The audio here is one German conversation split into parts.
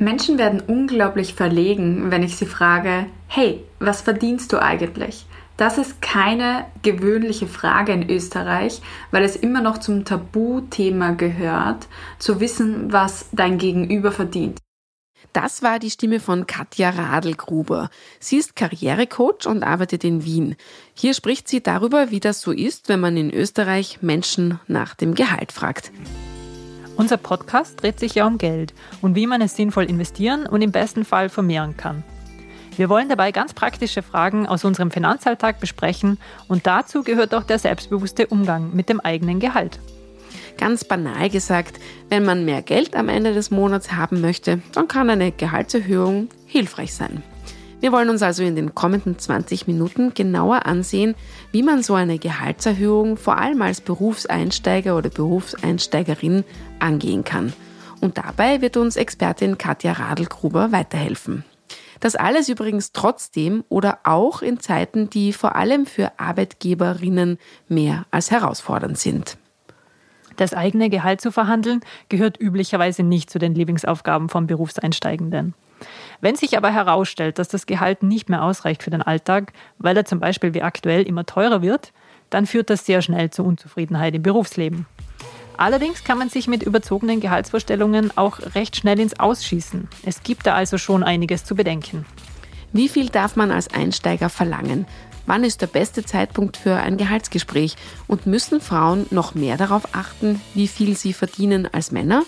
Menschen werden unglaublich verlegen, wenn ich sie frage, hey, was verdienst du eigentlich? Das ist keine gewöhnliche Frage in Österreich, weil es immer noch zum Tabuthema gehört, zu wissen, was dein Gegenüber verdient. Das war die Stimme von Katja Radlgruber. Sie ist Karrierecoach und arbeitet in Wien. Hier spricht sie darüber, wie das so ist, wenn man in Österreich Menschen nach dem Gehalt fragt. Unser Podcast dreht sich ja um Geld und wie man es sinnvoll investieren und im besten Fall vermehren kann. Wir wollen dabei ganz praktische Fragen aus unserem Finanzalltag besprechen und dazu gehört auch der selbstbewusste Umgang mit dem eigenen Gehalt. Ganz banal gesagt, wenn man mehr Geld am Ende des Monats haben möchte, dann kann eine Gehaltserhöhung hilfreich sein. Wir wollen uns also in den kommenden 20 Minuten genauer ansehen, wie man so eine Gehaltserhöhung vor allem als Berufseinsteiger oder Berufseinsteigerin angehen kann. Und dabei wird uns Expertin Katja Radlgruber weiterhelfen. Das alles übrigens trotzdem oder auch in Zeiten, die vor allem für Arbeitgeberinnen mehr als herausfordernd sind. Das eigene Gehalt zu verhandeln gehört üblicherweise nicht zu den Lieblingsaufgaben von Berufseinsteigenden. Wenn sich aber herausstellt, dass das Gehalt nicht mehr ausreicht für den Alltag, weil er zum Beispiel wie aktuell immer teurer wird, dann führt das sehr schnell zu Unzufriedenheit im Berufsleben. Allerdings kann man sich mit überzogenen Gehaltsvorstellungen auch recht schnell ins Ausschießen. Es gibt da also schon einiges zu bedenken. Wie viel darf man als Einsteiger verlangen? Wann ist der beste Zeitpunkt für ein Gehaltsgespräch? Und müssen Frauen noch mehr darauf achten, wie viel sie verdienen als Männer?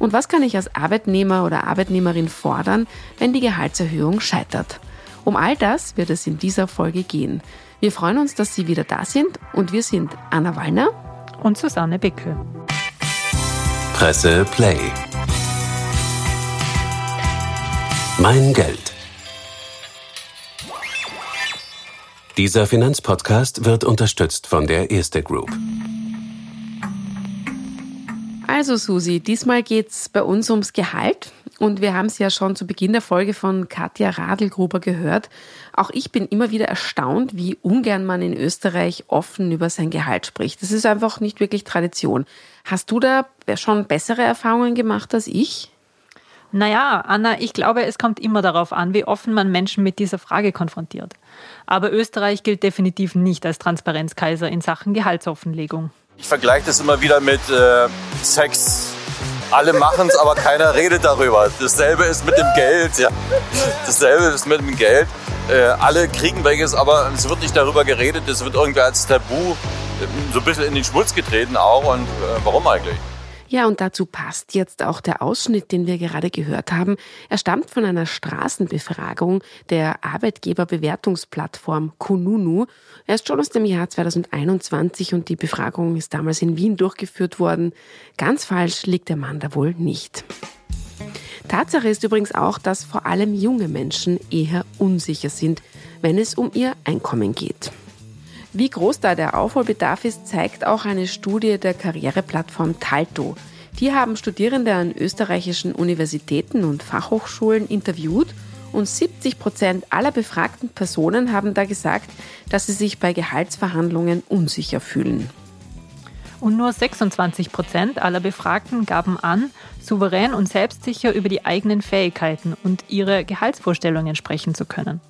Und was kann ich als Arbeitnehmer oder Arbeitnehmerin fordern, wenn die Gehaltserhöhung scheitert? Um all das wird es in dieser Folge gehen. Wir freuen uns, dass Sie wieder da sind und wir sind Anna Wallner und Susanne Bickel. Presse Play. Mein Geld. Dieser Finanzpodcast wird unterstützt von der Erste Group. Also Susi, diesmal geht's bei uns ums Gehalt. Und wir haben es ja schon zu Beginn der Folge von Katja Radlgruber gehört. Auch ich bin immer wieder erstaunt, wie ungern man in Österreich offen über sein Gehalt spricht. Das ist einfach nicht wirklich Tradition. Hast du da schon bessere Erfahrungen gemacht als ich? Naja, Anna, ich glaube, es kommt immer darauf an, wie offen man Menschen mit dieser Frage konfrontiert. Aber Österreich gilt definitiv nicht als Transparenzkaiser in Sachen Gehaltsoffenlegung. Ich vergleiche das immer wieder mit äh, Sex alle machen es, aber keiner redet darüber. Dasselbe ist mit dem Geld. Ja. Dasselbe ist mit dem Geld. Äh, alle kriegen welches, aber es wird nicht darüber geredet. Es wird irgendwie als Tabu äh, so ein bisschen in den Schmutz getreten auch. Und äh, warum eigentlich? Ja, und dazu passt jetzt auch der Ausschnitt, den wir gerade gehört haben. Er stammt von einer Straßenbefragung der Arbeitgeberbewertungsplattform Kununu. Er ist schon aus dem Jahr 2021 und die Befragung ist damals in Wien durchgeführt worden. Ganz falsch liegt der Mann da wohl nicht. Tatsache ist übrigens auch, dass vor allem junge Menschen eher unsicher sind, wenn es um ihr Einkommen geht. Wie groß da der Aufholbedarf ist, zeigt auch eine Studie der Karriereplattform Talto. Die haben Studierende an österreichischen Universitäten und Fachhochschulen interviewt und 70 Prozent aller befragten Personen haben da gesagt, dass sie sich bei Gehaltsverhandlungen unsicher fühlen. Und nur 26 Prozent aller Befragten gaben an, souverän und selbstsicher über die eigenen Fähigkeiten und ihre Gehaltsvorstellungen sprechen zu können.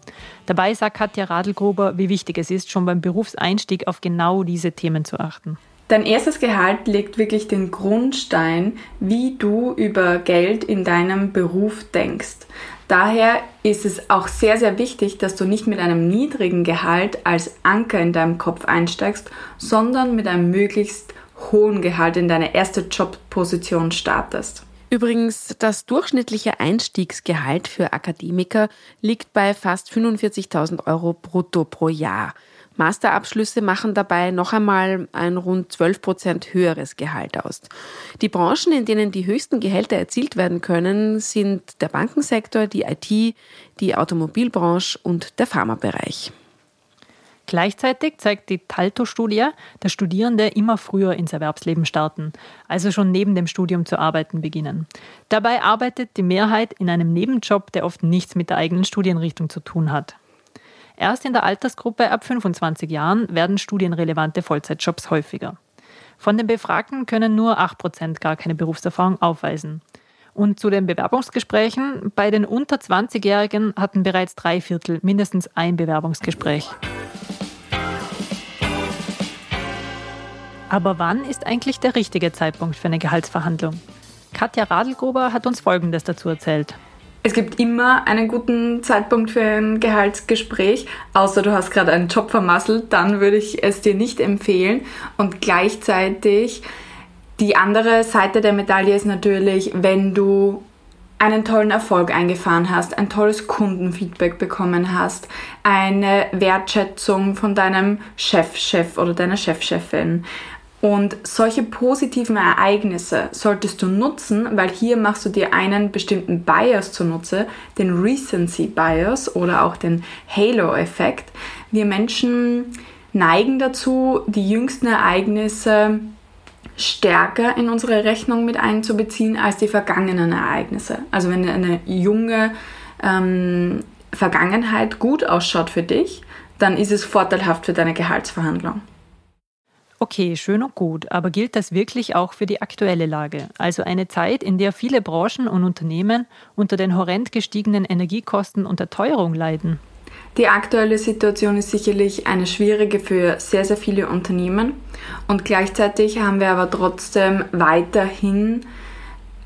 Dabei sagt Katja Radlgruber, wie wichtig es ist, schon beim Berufseinstieg auf genau diese Themen zu achten. Dein erstes Gehalt legt wirklich den Grundstein, wie du über Geld in deinem Beruf denkst. Daher ist es auch sehr, sehr wichtig, dass du nicht mit einem niedrigen Gehalt als Anker in deinem Kopf einsteigst, sondern mit einem möglichst hohen Gehalt in deine erste Jobposition startest. Übrigens, das durchschnittliche Einstiegsgehalt für Akademiker liegt bei fast 45.000 Euro brutto pro Jahr. Masterabschlüsse machen dabei noch einmal ein rund 12 Prozent höheres Gehalt aus. Die Branchen, in denen die höchsten Gehälter erzielt werden können, sind der Bankensektor, die IT, die Automobilbranche und der Pharmabereich. Gleichzeitig zeigt die Talto-Studie, dass Studierende immer früher ins Erwerbsleben starten, also schon neben dem Studium zu arbeiten beginnen. Dabei arbeitet die Mehrheit in einem Nebenjob, der oft nichts mit der eigenen Studienrichtung zu tun hat. Erst in der Altersgruppe ab 25 Jahren werden studienrelevante Vollzeitjobs häufiger. Von den Befragten können nur 8% gar keine Berufserfahrung aufweisen. Und zu den Bewerbungsgesprächen. Bei den unter 20-Jährigen hatten bereits drei Viertel mindestens ein Bewerbungsgespräch. Aber wann ist eigentlich der richtige Zeitpunkt für eine Gehaltsverhandlung? Katja Radlgruber hat uns Folgendes dazu erzählt. Es gibt immer einen guten Zeitpunkt für ein Gehaltsgespräch, außer du hast gerade einen Job vermasselt, dann würde ich es dir nicht empfehlen. Und gleichzeitig die andere Seite der Medaille ist natürlich, wenn du einen tollen Erfolg eingefahren hast, ein tolles Kundenfeedback bekommen hast, eine Wertschätzung von deinem Chefchef -Chef oder deiner Chefchefin, und solche positiven Ereignisse solltest du nutzen, weil hier machst du dir einen bestimmten Bias zunutze, den Recency Bias oder auch den Halo-Effekt. Wir Menschen neigen dazu, die jüngsten Ereignisse stärker in unsere Rechnung mit einzubeziehen als die vergangenen Ereignisse. Also wenn eine junge ähm, Vergangenheit gut ausschaut für dich, dann ist es vorteilhaft für deine Gehaltsverhandlung. Okay, schön und gut, aber gilt das wirklich auch für die aktuelle Lage? Also eine Zeit, in der viele Branchen und Unternehmen unter den horrend gestiegenen Energiekosten und der Teuerung leiden? Die aktuelle Situation ist sicherlich eine schwierige für sehr, sehr viele Unternehmen und gleichzeitig haben wir aber trotzdem weiterhin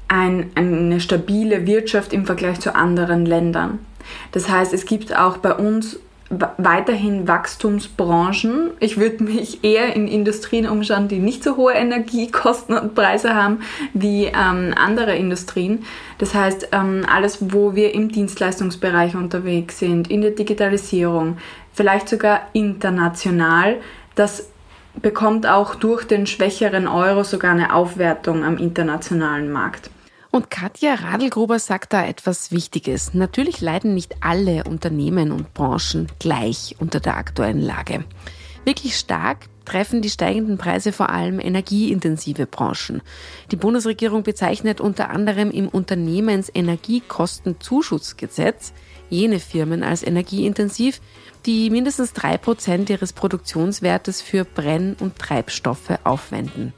ein, eine stabile Wirtschaft im Vergleich zu anderen Ländern. Das heißt, es gibt auch bei uns weiterhin Wachstumsbranchen. Ich würde mich eher in Industrien umschauen, die nicht so hohe Energiekosten und Preise haben wie ähm, andere Industrien. Das heißt, ähm, alles, wo wir im Dienstleistungsbereich unterwegs sind, in der Digitalisierung, vielleicht sogar international, das bekommt auch durch den schwächeren Euro sogar eine Aufwertung am internationalen Markt. Und Katja Radlgruber sagt da etwas Wichtiges. Natürlich leiden nicht alle Unternehmen und Branchen gleich unter der aktuellen Lage. Wirklich stark treffen die steigenden Preise vor allem energieintensive Branchen. Die Bundesregierung bezeichnet unter anderem im Unternehmensenergiekostenzuschussgesetz jene Firmen als energieintensiv, die mindestens drei Prozent ihres Produktionswertes für Brenn- und Treibstoffe aufwenden.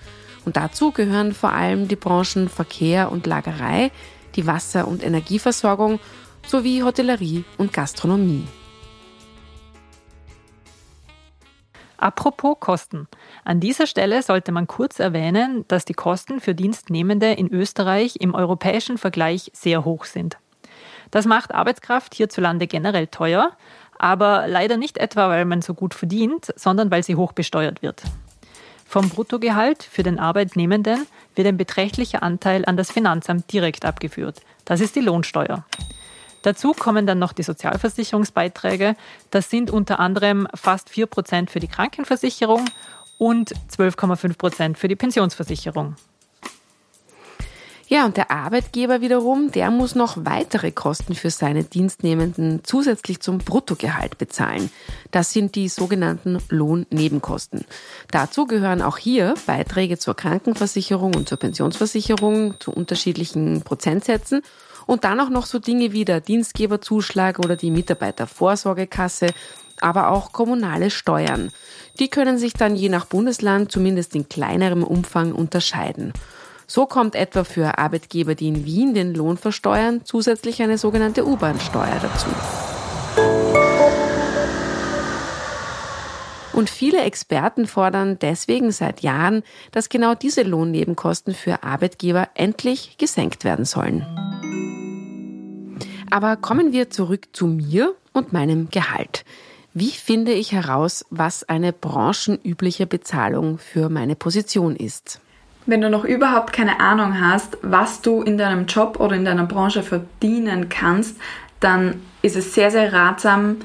Und dazu gehören vor allem die Branchen Verkehr und Lagerei, die Wasser- und Energieversorgung sowie Hotellerie und Gastronomie. Apropos Kosten. An dieser Stelle sollte man kurz erwähnen, dass die Kosten für Dienstnehmende in Österreich im europäischen Vergleich sehr hoch sind. Das macht Arbeitskraft hierzulande generell teuer, aber leider nicht etwa, weil man so gut verdient, sondern weil sie hoch besteuert wird. Vom Bruttogehalt für den Arbeitnehmenden wird ein beträchtlicher Anteil an das Finanzamt direkt abgeführt. Das ist die Lohnsteuer. Dazu kommen dann noch die Sozialversicherungsbeiträge. Das sind unter anderem fast 4% für die Krankenversicherung und 12,5% für die Pensionsversicherung. Ja, und der Arbeitgeber wiederum, der muss noch weitere Kosten für seine Dienstnehmenden zusätzlich zum Bruttogehalt bezahlen. Das sind die sogenannten Lohnnebenkosten. Dazu gehören auch hier Beiträge zur Krankenversicherung und zur Pensionsversicherung zu unterschiedlichen Prozentsätzen und dann auch noch so Dinge wie der Dienstgeberzuschlag oder die Mitarbeitervorsorgekasse, aber auch kommunale Steuern. Die können sich dann je nach Bundesland zumindest in kleinerem Umfang unterscheiden. So kommt etwa für Arbeitgeber, die in Wien den Lohn versteuern, zusätzlich eine sogenannte U-Bahn-Steuer dazu. Und viele Experten fordern deswegen seit Jahren, dass genau diese Lohnnebenkosten für Arbeitgeber endlich gesenkt werden sollen. Aber kommen wir zurück zu mir und meinem Gehalt. Wie finde ich heraus, was eine branchenübliche Bezahlung für meine Position ist? Wenn du noch überhaupt keine Ahnung hast, was du in deinem Job oder in deiner Branche verdienen kannst, dann ist es sehr, sehr ratsam,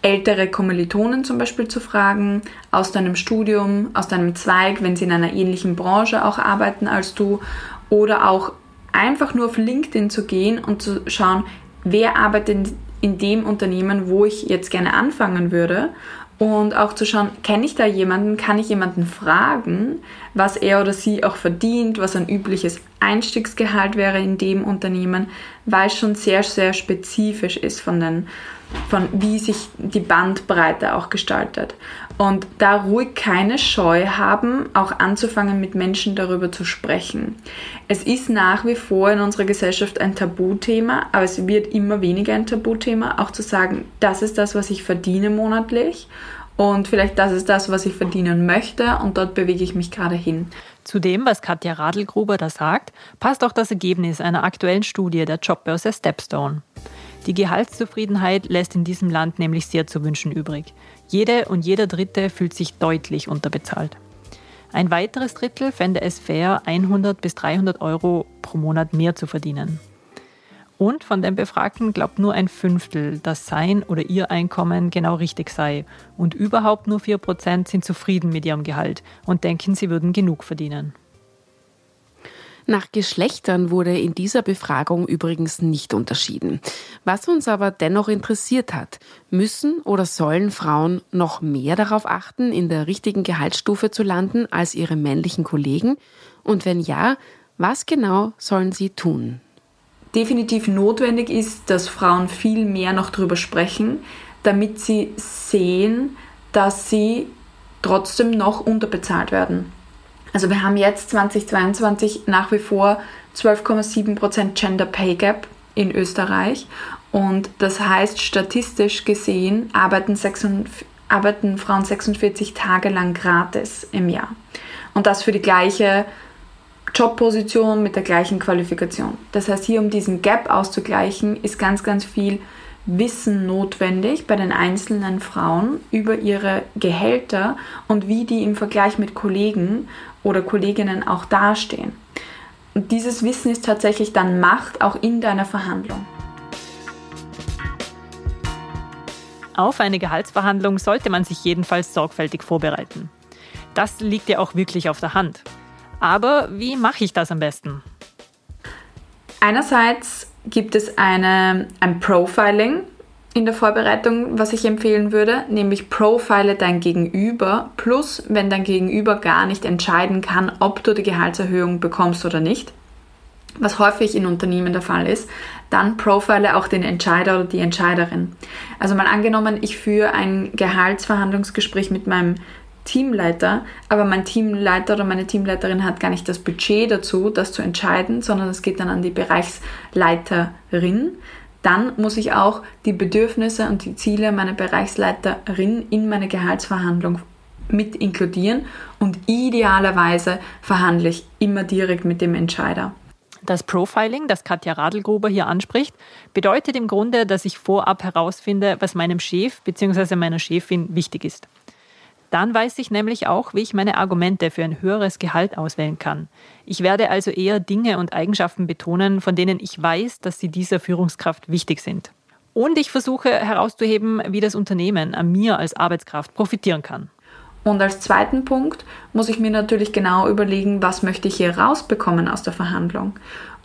ältere Kommilitonen zum Beispiel zu fragen, aus deinem Studium, aus deinem Zweig, wenn sie in einer ähnlichen Branche auch arbeiten als du, oder auch einfach nur auf LinkedIn zu gehen und zu schauen, wer arbeitet in dem Unternehmen, wo ich jetzt gerne anfangen würde. Und auch zu schauen, kenne ich da jemanden, kann ich jemanden fragen, was er oder sie auch verdient, was ein übliches Einstiegsgehalt wäre in dem Unternehmen, weil es schon sehr, sehr spezifisch ist von, den, von wie sich die Bandbreite auch gestaltet. Und da ruhig keine Scheu haben, auch anzufangen, mit Menschen darüber zu sprechen. Es ist nach wie vor in unserer Gesellschaft ein Tabuthema, aber es wird immer weniger ein Tabuthema, auch zu sagen, das ist das, was ich verdiene monatlich und vielleicht das ist das, was ich verdienen möchte und dort bewege ich mich gerade hin. Zu dem, was Katja Radlgruber da sagt, passt auch das Ergebnis einer aktuellen Studie der Jobbörse Stepstone. Die Gehaltszufriedenheit lässt in diesem Land nämlich sehr zu wünschen übrig. Jede und jeder Dritte fühlt sich deutlich unterbezahlt. Ein weiteres Drittel fände es fair, 100 bis 300 Euro pro Monat mehr zu verdienen. Und von den Befragten glaubt nur ein Fünftel, dass sein oder ihr Einkommen genau richtig sei. Und überhaupt nur 4% sind zufrieden mit ihrem Gehalt und denken, sie würden genug verdienen. Nach Geschlechtern wurde in dieser Befragung übrigens nicht unterschieden. Was uns aber dennoch interessiert hat, müssen oder sollen Frauen noch mehr darauf achten, in der richtigen Gehaltsstufe zu landen als ihre männlichen Kollegen? Und wenn ja, was genau sollen sie tun? Definitiv notwendig ist, dass Frauen viel mehr noch darüber sprechen, damit sie sehen, dass sie trotzdem noch unterbezahlt werden. Also wir haben jetzt 2022 nach wie vor 12,7% Gender Pay Gap in Österreich und das heißt statistisch gesehen arbeiten, 46, arbeiten Frauen 46 Tage lang gratis im Jahr. Und das für die gleiche Jobposition mit der gleichen Qualifikation. Das heißt, hier um diesen Gap auszugleichen, ist ganz, ganz viel Wissen notwendig bei den einzelnen Frauen über ihre Gehälter und wie die im Vergleich mit Kollegen oder Kolleginnen auch dastehen. Und dieses Wissen ist tatsächlich dann Macht auch in deiner Verhandlung. Auf eine Gehaltsverhandlung sollte man sich jedenfalls sorgfältig vorbereiten. Das liegt ja auch wirklich auf der Hand. Aber wie mache ich das am besten? Einerseits gibt es eine, ein Profiling in der Vorbereitung, was ich empfehlen würde, nämlich profile dein Gegenüber, plus wenn dein Gegenüber gar nicht entscheiden kann, ob du die Gehaltserhöhung bekommst oder nicht, was häufig in Unternehmen der Fall ist, dann profile auch den Entscheider oder die Entscheiderin. Also mal angenommen, ich führe ein Gehaltsverhandlungsgespräch mit meinem Teamleiter, aber mein Teamleiter oder meine Teamleiterin hat gar nicht das Budget dazu, das zu entscheiden, sondern es geht dann an die Bereichsleiterin. Dann muss ich auch die Bedürfnisse und die Ziele meiner Bereichsleiterin in meine Gehaltsverhandlung mit inkludieren und idealerweise verhandle ich immer direkt mit dem Entscheider. Das Profiling, das Katja Radlgruber hier anspricht, bedeutet im Grunde, dass ich vorab herausfinde, was meinem Chef bzw. meiner Chefin wichtig ist. Dann weiß ich nämlich auch, wie ich meine Argumente für ein höheres Gehalt auswählen kann. Ich werde also eher Dinge und Eigenschaften betonen, von denen ich weiß, dass sie dieser Führungskraft wichtig sind. Und ich versuche herauszuheben, wie das Unternehmen an mir als Arbeitskraft profitieren kann. Und als zweiten Punkt muss ich mir natürlich genau überlegen, was möchte ich hier rausbekommen aus der Verhandlung.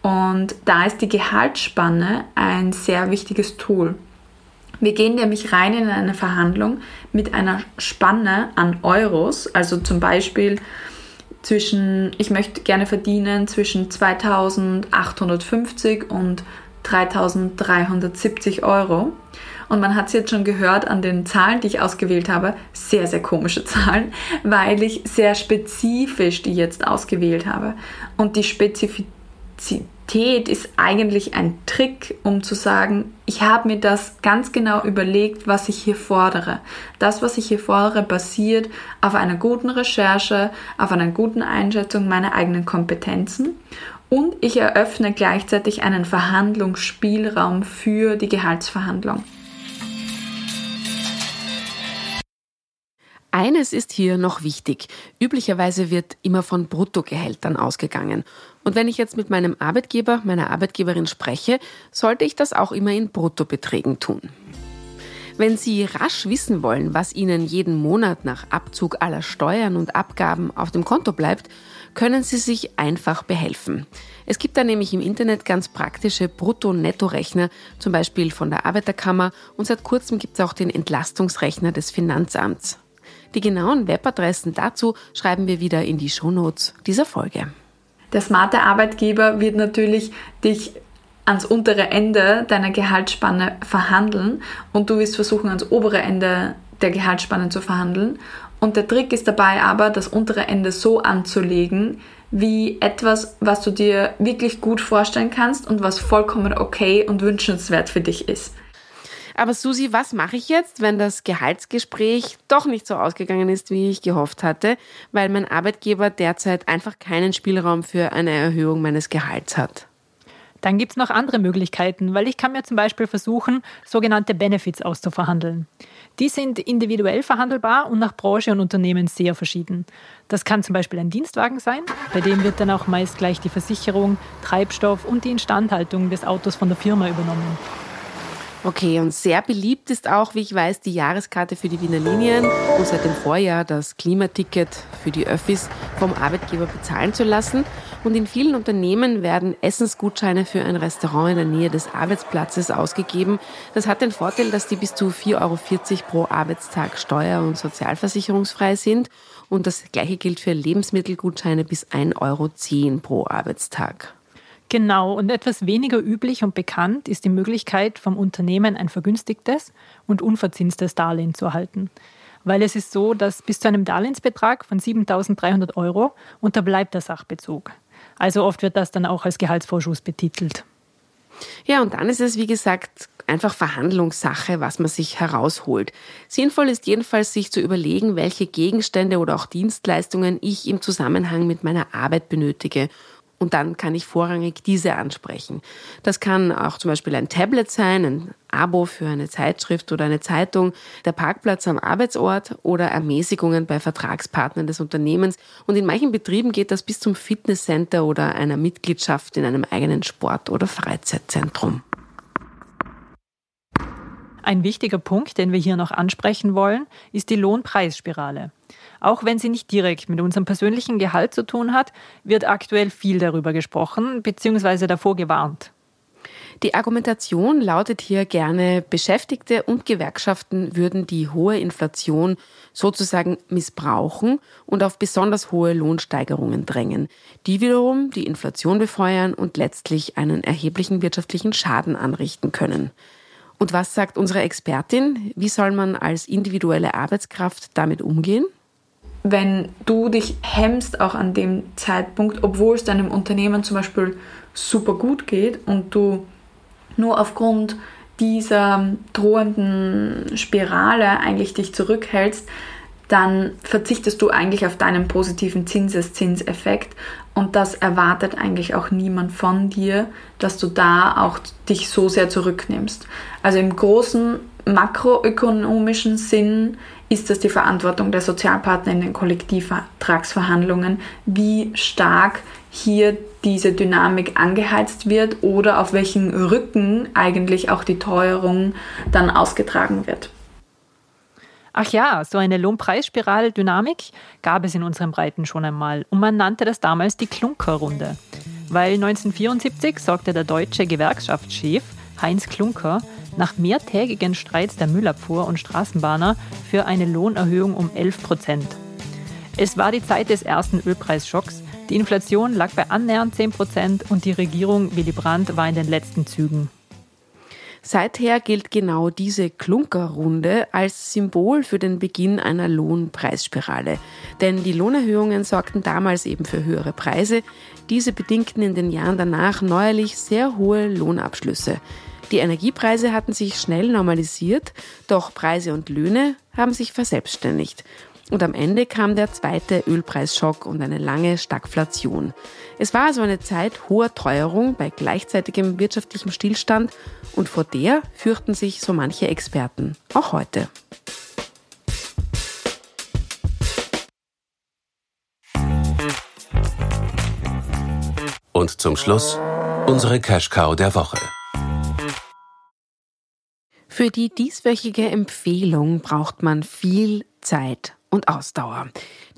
Und da ist die Gehaltsspanne ein sehr wichtiges Tool. Wir gehen nämlich rein in eine Verhandlung mit einer Spanne an Euros, also zum Beispiel zwischen, ich möchte gerne verdienen zwischen 2850 und 3370 Euro. Und man hat es jetzt schon gehört an den Zahlen, die ich ausgewählt habe, sehr, sehr komische Zahlen, weil ich sehr spezifisch die jetzt ausgewählt habe. Und die Spezifität Kreativität ist eigentlich ein Trick, um zu sagen, ich habe mir das ganz genau überlegt, was ich hier fordere. Das, was ich hier fordere, basiert auf einer guten Recherche, auf einer guten Einschätzung meiner eigenen Kompetenzen und ich eröffne gleichzeitig einen Verhandlungsspielraum für die Gehaltsverhandlung. Eines ist hier noch wichtig. Üblicherweise wird immer von Bruttogehältern ausgegangen. Und wenn ich jetzt mit meinem Arbeitgeber, meiner Arbeitgeberin spreche, sollte ich das auch immer in Bruttobeträgen tun. Wenn Sie rasch wissen wollen, was Ihnen jeden Monat nach Abzug aller Steuern und Abgaben auf dem Konto bleibt, können Sie sich einfach behelfen. Es gibt da nämlich im Internet ganz praktische Brutto-Netto-Rechner, zum Beispiel von der Arbeiterkammer und seit kurzem gibt es auch den Entlastungsrechner des Finanzamts. Die genauen Webadressen dazu schreiben wir wieder in die Shownotes dieser Folge. Der smarte Arbeitgeber wird natürlich dich ans untere Ende deiner Gehaltsspanne verhandeln und du wirst versuchen, ans obere Ende der Gehaltsspanne zu verhandeln. Und der Trick ist dabei aber, das untere Ende so anzulegen, wie etwas, was du dir wirklich gut vorstellen kannst und was vollkommen okay und wünschenswert für dich ist. Aber Susi, was mache ich jetzt, wenn das Gehaltsgespräch doch nicht so ausgegangen ist, wie ich gehofft hatte, weil mein Arbeitgeber derzeit einfach keinen Spielraum für eine Erhöhung meines Gehalts hat? Dann gibt es noch andere Möglichkeiten, weil ich kann mir zum Beispiel versuchen, sogenannte Benefits auszuverhandeln. Die sind individuell verhandelbar und nach Branche und Unternehmen sehr verschieden. Das kann zum Beispiel ein Dienstwagen sein, bei dem wird dann auch meist gleich die Versicherung, Treibstoff und die Instandhaltung des Autos von der Firma übernommen. Okay, und sehr beliebt ist auch, wie ich weiß, die Jahreskarte für die Wiener Linien und seit dem Vorjahr das Klimaticket für die Öffis vom Arbeitgeber bezahlen zu lassen. Und in vielen Unternehmen werden Essensgutscheine für ein Restaurant in der Nähe des Arbeitsplatzes ausgegeben. Das hat den Vorteil, dass die bis zu 4,40 Euro pro Arbeitstag steuer- und sozialversicherungsfrei sind. Und das Gleiche gilt für Lebensmittelgutscheine bis 1,10 Euro pro Arbeitstag. Genau, und etwas weniger üblich und bekannt ist die Möglichkeit, vom Unternehmen ein vergünstigtes und unverzinstes Darlehen zu erhalten. Weil es ist so, dass bis zu einem Darlehensbetrag von 7.300 Euro unterbleibt der Sachbezug. Also oft wird das dann auch als Gehaltsvorschuss betitelt. Ja, und dann ist es, wie gesagt, einfach Verhandlungssache, was man sich herausholt. Sinnvoll ist jedenfalls, sich zu überlegen, welche Gegenstände oder auch Dienstleistungen ich im Zusammenhang mit meiner Arbeit benötige und dann kann ich vorrangig diese ansprechen. Das kann auch zum Beispiel ein Tablet sein, ein Abo für eine Zeitschrift oder eine Zeitung, der Parkplatz am Arbeitsort oder Ermäßigungen bei Vertragspartnern des Unternehmens. Und in manchen Betrieben geht das bis zum Fitnesscenter oder einer Mitgliedschaft in einem eigenen Sport- oder Freizeitzentrum. Ein wichtiger Punkt, den wir hier noch ansprechen wollen, ist die Lohnpreisspirale. Auch wenn sie nicht direkt mit unserem persönlichen Gehalt zu tun hat, wird aktuell viel darüber gesprochen bzw. davor gewarnt. Die Argumentation lautet hier gerne, Beschäftigte und Gewerkschaften würden die hohe Inflation sozusagen missbrauchen und auf besonders hohe Lohnsteigerungen drängen, die wiederum die Inflation befeuern und letztlich einen erheblichen wirtschaftlichen Schaden anrichten können. Und was sagt unsere Expertin? Wie soll man als individuelle Arbeitskraft damit umgehen? Wenn du dich hemmst auch an dem Zeitpunkt, obwohl es deinem Unternehmen zum Beispiel super gut geht und du nur aufgrund dieser drohenden Spirale eigentlich dich zurückhältst, dann verzichtest du eigentlich auf deinen positiven Zinseszinseffekt und das erwartet eigentlich auch niemand von dir, dass du da auch dich so sehr zurücknimmst. Also im großen makroökonomischen Sinn ist das die Verantwortung der Sozialpartner in den Kollektivvertragsverhandlungen, wie stark hier diese Dynamik angeheizt wird oder auf welchen Rücken eigentlich auch die Teuerung dann ausgetragen wird. Ach ja, so eine Lohnpreisspirale-Dynamik gab es in unseren Breiten schon einmal und man nannte das damals die Klunker-Runde. Weil 1974 sorgte der deutsche Gewerkschaftschef Heinz Klunker nach mehrtägigen Streits der Müllabfuhr und Straßenbahner für eine Lohnerhöhung um 11 Prozent. Es war die Zeit des ersten Ölpreisschocks. Die Inflation lag bei annähernd 10 Prozent und die Regierung Willy Brandt war in den letzten Zügen. Seither gilt genau diese Klunkerrunde als Symbol für den Beginn einer Lohnpreisspirale. Denn die Lohnerhöhungen sorgten damals eben für höhere Preise. Diese bedingten in den Jahren danach neuerlich sehr hohe Lohnabschlüsse. Die Energiepreise hatten sich schnell normalisiert, doch Preise und Löhne haben sich verselbstständigt. Und am Ende kam der zweite Ölpreisschock und eine lange Stagflation. Es war also eine Zeit hoher Teuerung bei gleichzeitigem wirtschaftlichem Stillstand und vor der fürchten sich so manche Experten, auch heute. Und zum Schluss unsere Cash Cow der Woche. Für die dieswöchige Empfehlung braucht man viel Zeit und Ausdauer.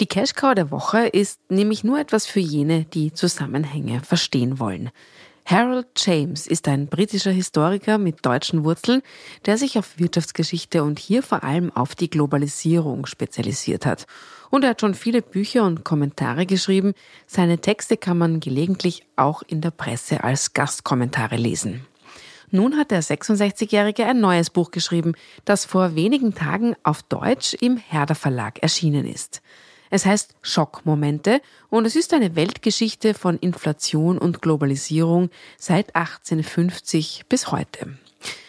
Die Cashcow der Woche ist nämlich nur etwas für jene, die Zusammenhänge verstehen wollen. Harold James ist ein britischer Historiker mit deutschen Wurzeln, der sich auf Wirtschaftsgeschichte und hier vor allem auf die Globalisierung spezialisiert hat. Und er hat schon viele Bücher und Kommentare geschrieben. Seine Texte kann man gelegentlich auch in der Presse als Gastkommentare lesen. Nun hat der 66-Jährige ein neues Buch geschrieben, das vor wenigen Tagen auf Deutsch im Herder Verlag erschienen ist. Es heißt Schockmomente und es ist eine Weltgeschichte von Inflation und Globalisierung seit 1850 bis heute.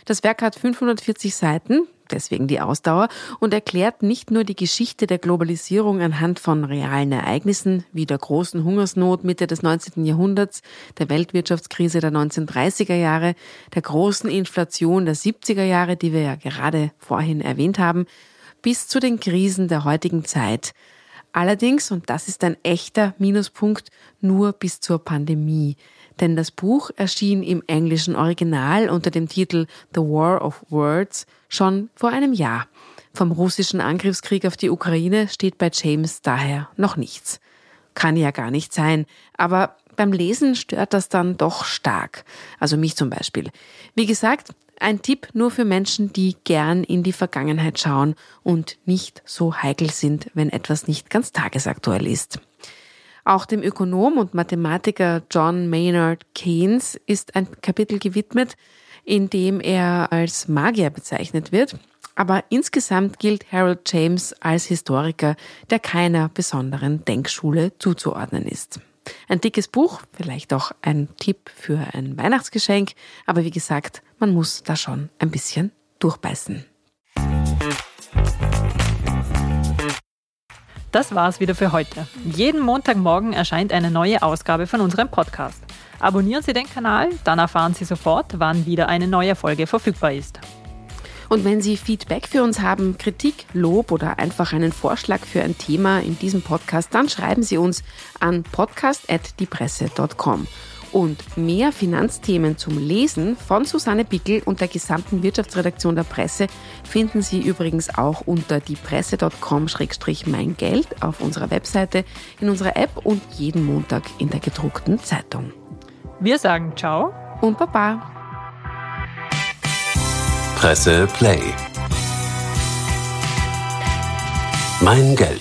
Das Werk hat 540 Seiten, deswegen die Ausdauer, und erklärt nicht nur die Geschichte der Globalisierung anhand von realen Ereignissen wie der großen Hungersnot Mitte des 19. Jahrhunderts, der Weltwirtschaftskrise der 1930er Jahre, der großen Inflation der 70er Jahre, die wir ja gerade vorhin erwähnt haben, bis zu den Krisen der heutigen Zeit, Allerdings, und das ist ein echter Minuspunkt, nur bis zur Pandemie. Denn das Buch erschien im englischen Original unter dem Titel The War of Words schon vor einem Jahr. Vom russischen Angriffskrieg auf die Ukraine steht bei James daher noch nichts. Kann ja gar nicht sein, aber beim Lesen stört das dann doch stark. Also mich zum Beispiel. Wie gesagt, ein Tipp nur für Menschen, die gern in die Vergangenheit schauen und nicht so heikel sind, wenn etwas nicht ganz tagesaktuell ist. Auch dem Ökonom und Mathematiker John Maynard Keynes ist ein Kapitel gewidmet, in dem er als Magier bezeichnet wird. Aber insgesamt gilt Harold James als Historiker, der keiner besonderen Denkschule zuzuordnen ist. Ein dickes Buch, vielleicht auch ein Tipp für ein Weihnachtsgeschenk, aber wie gesagt, man muss da schon ein bisschen durchbeißen. Das war's wieder für heute. Jeden Montagmorgen erscheint eine neue Ausgabe von unserem Podcast. Abonnieren Sie den Kanal, dann erfahren Sie sofort, wann wieder eine neue Folge verfügbar ist. Und wenn Sie Feedback für uns haben, Kritik, Lob oder einfach einen Vorschlag für ein Thema in diesem Podcast, dann schreiben Sie uns an podcast.diepresse.com. Und mehr Finanzthemen zum Lesen von Susanne Bickel und der gesamten Wirtschaftsredaktion der Presse finden Sie übrigens auch unter diepresse.com-mein Geld auf unserer Webseite, in unserer App und jeden Montag in der gedruckten Zeitung. Wir sagen Ciao und Baba. Presse Play. Mein Geld.